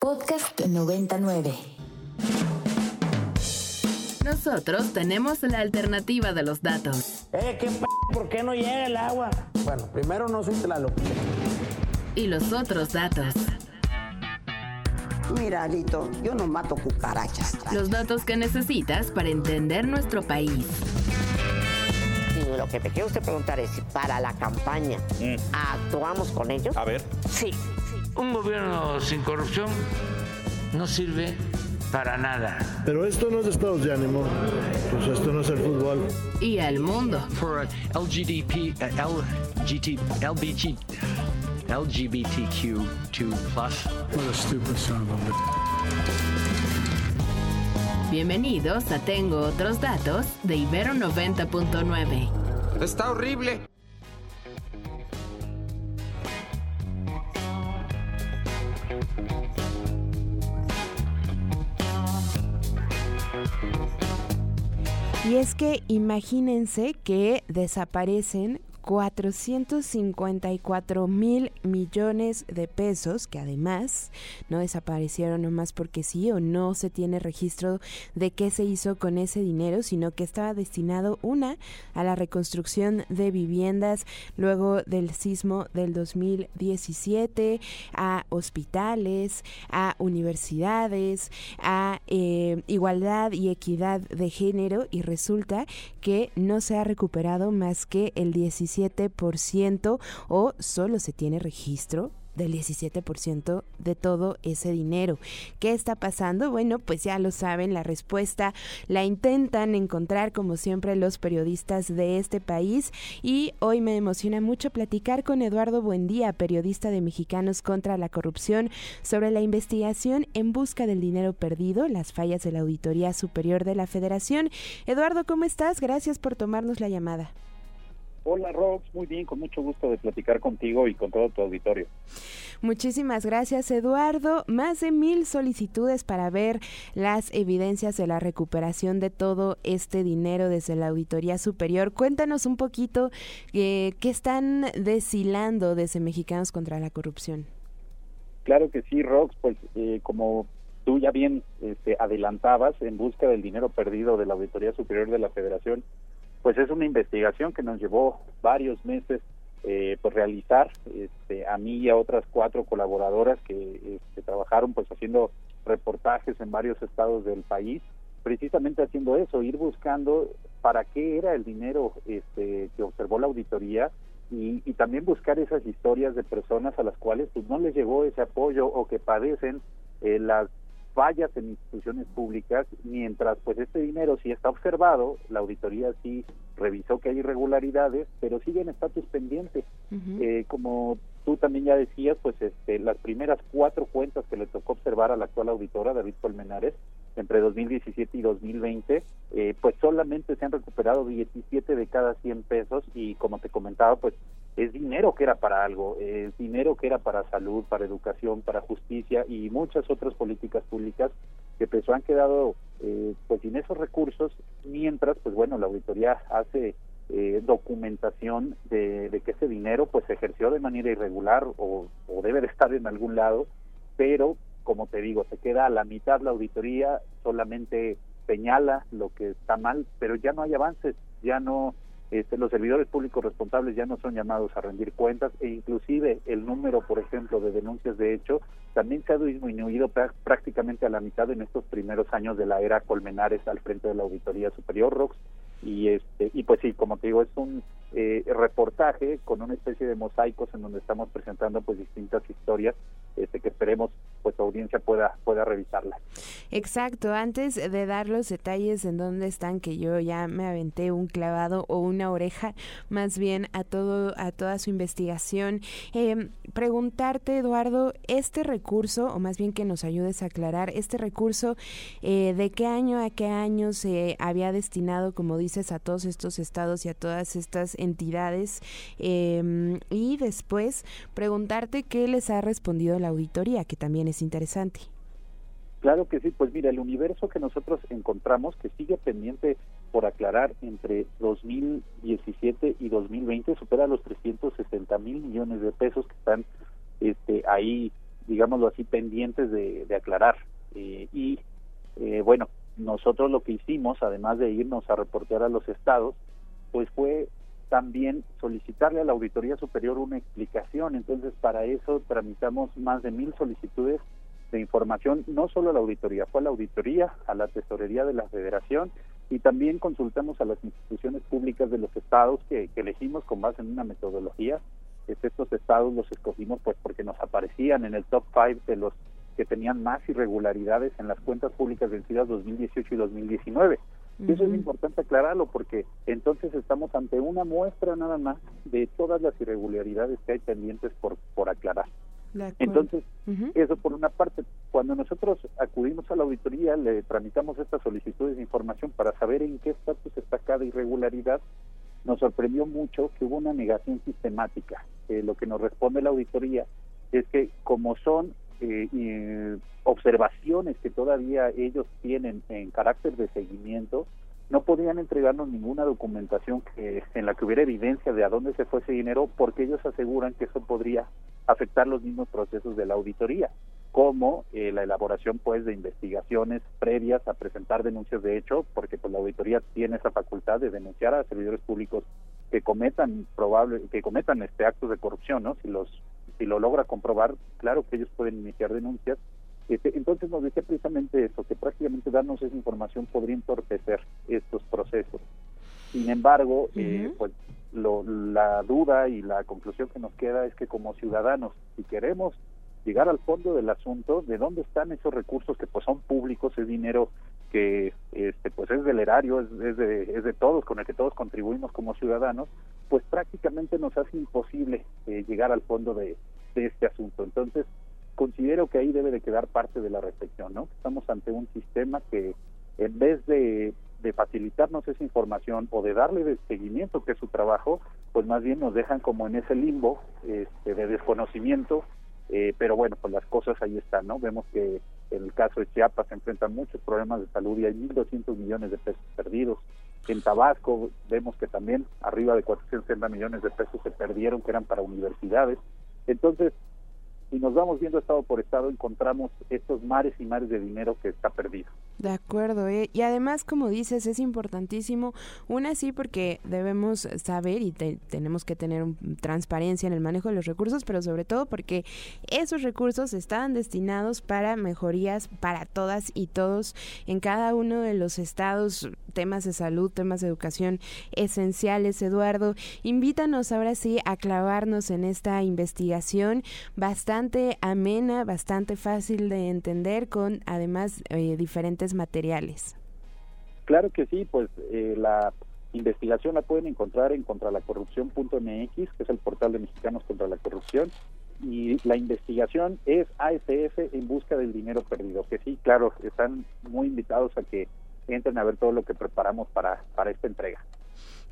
Podcast 99. Nosotros tenemos la alternativa de los datos. Eh, ¿qué p ¿Por qué no llega el agua? Bueno, primero no soy Tlaloc. Y los otros datos. Mira, yo no mato cucarachas. Los datos que necesitas para entender nuestro país. Y lo que te quiero usted preguntar es si para la campaña actuamos con ellos. A ver. Sí. Un gobierno sin corrupción no sirve para nada. Pero esto no es estados de ánimo. Pues esto no es el fútbol. Y el mundo. For LGDP, uh, LGT, LBG, LGBTQ2+. What a stupid son of a Bienvenidos a Tengo otros datos de Ibero 90.9. Está horrible. Y es que imagínense que desaparecen 454 mil millones de pesos que además no desaparecieron nomás porque sí o no se tiene registro de qué se hizo con ese dinero, sino que estaba destinado una a la reconstrucción de viviendas luego del sismo del 2017, a hospitales, a universidades, a eh, igualdad y equidad de género y resulta que no se ha recuperado más que el 17 o solo se tiene registro del 17% de todo ese dinero. ¿Qué está pasando? Bueno, pues ya lo saben, la respuesta la intentan encontrar como siempre los periodistas de este país y hoy me emociona mucho platicar con Eduardo Buendía, periodista de Mexicanos contra la Corrupción, sobre la investigación en busca del dinero perdido, las fallas de la Auditoría Superior de la Federación. Eduardo, ¿cómo estás? Gracias por tomarnos la llamada. Hola Rox, muy bien, con mucho gusto de platicar contigo y con todo tu auditorio. Muchísimas gracias Eduardo. Más de mil solicitudes para ver las evidencias de la recuperación de todo este dinero desde la Auditoría Superior. Cuéntanos un poquito eh, qué están deshilando desde Mexicanos contra la Corrupción. Claro que sí, Rox, pues eh, como tú ya bien este, adelantabas, en busca del dinero perdido de la Auditoría Superior de la Federación, pues es una investigación que nos llevó varios meses eh, pues realizar este, a mí y a otras cuatro colaboradoras que este, trabajaron pues haciendo reportajes en varios estados del país precisamente haciendo eso ir buscando para qué era el dinero este, que observó la auditoría y, y, también buscar esas historias de personas a las cuales pues no les llegó ese apoyo o que padecen eh, las fallas en instituciones públicas, mientras pues este dinero sí está observado, la auditoría sí revisó que hay irregularidades, pero siguen estatus pendientes. eh, como tú también ya decías, pues este, las primeras cuatro cuentas que le tocó observar a la actual auditora, David Colmenares, entre 2017 y 2020, eh, pues solamente se han recuperado 17 de cada 100 pesos y como te comentaba, pues es dinero que era para algo, es dinero que era para salud, para educación, para justicia y muchas otras políticas públicas que pues han quedado eh, pues sin esos recursos, mientras pues bueno, la auditoría hace eh, documentación de, de, que ese dinero pues se ejerció de manera irregular o, o debe de estar en algún lado, pero como te digo, se queda a la mitad la auditoría, solamente señala lo que está mal, pero ya no hay avances, ya no este, los servidores públicos responsables ya no son llamados a rendir cuentas e inclusive el número, por ejemplo, de denuncias de hecho también se ha disminuido prácticamente a la mitad en estos primeros años de la era Colmenares al frente de la Auditoría Superior ROX. Y este y pues sí como te digo es un eh, reportaje con una especie de mosaicos en donde estamos presentando pues distintas historias este que esperemos pues audiencia pueda pueda revisarla exacto antes de dar los detalles en dónde están que yo ya me aventé un clavado o una oreja más bien a todo a toda su investigación eh, preguntarte Eduardo este recurso o más bien que nos ayudes a aclarar este recurso eh, de qué año a qué año se había destinado como dice a todos estos estados y a todas estas entidades eh, y después preguntarte qué les ha respondido la auditoría, que también es interesante. Claro que sí, pues mira, el universo que nosotros encontramos, que sigue pendiente por aclarar entre 2017 y 2020, supera los 360 mil millones de pesos que están este, ahí digámoslo así, pendientes de, aclarar. Eh, y eh, bueno, nosotros lo que hicimos, además de irnos a reportear a los estados, pues fue también solicitarle a la Auditoría Superior una explicación. Entonces, para eso tramitamos más de mil solicitudes de información, no solo a la auditoría, fue a la auditoría, a la tesorería de la federación y también consultamos a las instituciones públicas de los estados que, elegimos con base en una metodología. estos estados los escogimos pues porque nos aparecían en el top 5 de los que tenían más irregularidades en las cuentas públicas vencidas 2018 y 2019. Y eso es importante aclararlo porque entonces estamos ante una muestra nada más de todas las irregularidades que hay pendientes por, por aclarar. Entonces, eso por una parte, cuando nosotros acudimos a la auditoría, le tramitamos estas solicitudes de información para saber en qué estatus está cada irregularidad, nos sorprendió mucho que hubo una negación sistemática. lo que nos responde la auditoría es que como son eh, observaciones que todavía ellos tienen en carácter de seguimiento, no podían entregarnos ninguna documentación que en la que hubiera evidencia de a dónde se fue ese dinero porque ellos aseguran que eso podría afectar los mismos procesos de la auditoría como eh, la elaboración pues de investigaciones previas a presentar denuncias de hecho porque pues la auditoría tiene esa facultad de denunciar a servidores públicos que cometan probable que cometan este actos de corrupción no si los si lo logra comprobar claro que ellos pueden iniciar denuncias este, entonces nos decía precisamente eso, que prácticamente darnos esa información podría entorpecer estos procesos. Sin embargo, eh, pues la duda y la conclusión que nos queda es que como ciudadanos, si queremos llegar al fondo del asunto, de dónde están esos recursos que pues son públicos, es dinero que este pues es del erario, es, de, es de todos, con el que todos contribuimos como ciudadanos, pues prácticamente nos hace imposible eh, llegar al fondo de, de este asunto. Entonces, considero que ahí debe de quedar parte de la reflexión, ¿no? Estamos ante un sistema que en vez de, facilitarnos esa información o de darle de seguimiento que es su trabajo, pues más bien nos dejan como en ese limbo este, de desconocimiento, eh, pero bueno, pues las cosas ahí están, ¿no? Vemos que en el caso de Chiapas se enfrentan muchos problemas de salud y hay 1.200 millones de pesos perdidos. En Tabasco vemos que también arriba de 460 millones de pesos se perdieron que eran para universidades. Entonces, y nos vamos viendo estado por estado, encontramos estos mares y mares de dinero que está perdido. De acuerdo, ¿eh? y además, como dices, es importantísimo, una sí porque debemos saber y tenemos que tener transparencia en el manejo de los recursos, pero sobre todo porque esos recursos estaban destinados para mejorías para todas y todos en cada uno de los estados, temas de salud, temas de educación esenciales. Eduardo, invítanos ahora sí a clavarnos en esta investigación bastante bastante amena, bastante fácil de entender, con además eh, diferentes materiales. Claro que sí, pues eh, la investigación la pueden encontrar en contralacorrupción.mx, que es el portal de Mexicanos contra la Corrupción, y la investigación es ASF en busca del dinero perdido, que sí, claro, están muy invitados a que entren a ver todo lo que preparamos para, para esta entrega.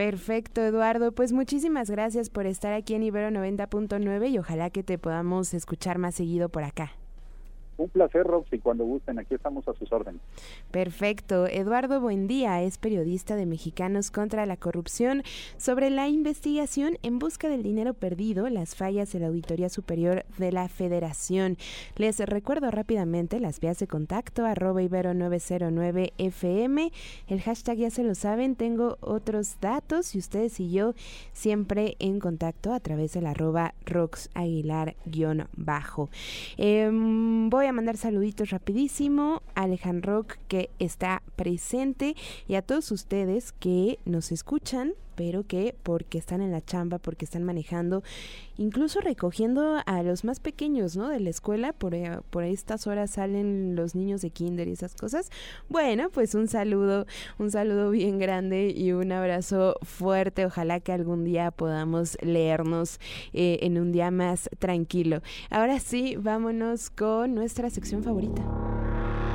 Perfecto, Eduardo. Pues muchísimas gracias por estar aquí en Ibero 90.9 y ojalá que te podamos escuchar más seguido por acá. Un placer, Roxy, cuando gusten, aquí estamos a sus órdenes. Perfecto. Eduardo Buendía es periodista de Mexicanos contra la Corrupción sobre la investigación en busca del dinero perdido, las fallas de la Auditoría Superior de la Federación. Les recuerdo rápidamente las vías de contacto, arroba ibero909 FM. El hashtag ya se lo saben, tengo otros datos y ustedes y yo siempre en contacto a través del arroba roxaguilar-bajo. Em, voy a mandar saluditos rapidísimo a Alejandro que está presente y a todos ustedes que nos escuchan pero que porque están en la chamba, porque están manejando, incluso recogiendo a los más pequeños, ¿no? De la escuela, por, eh, por estas horas salen los niños de kinder y esas cosas. Bueno, pues un saludo, un saludo bien grande y un abrazo fuerte. Ojalá que algún día podamos leernos eh, en un día más tranquilo. Ahora sí, vámonos con nuestra sección favorita.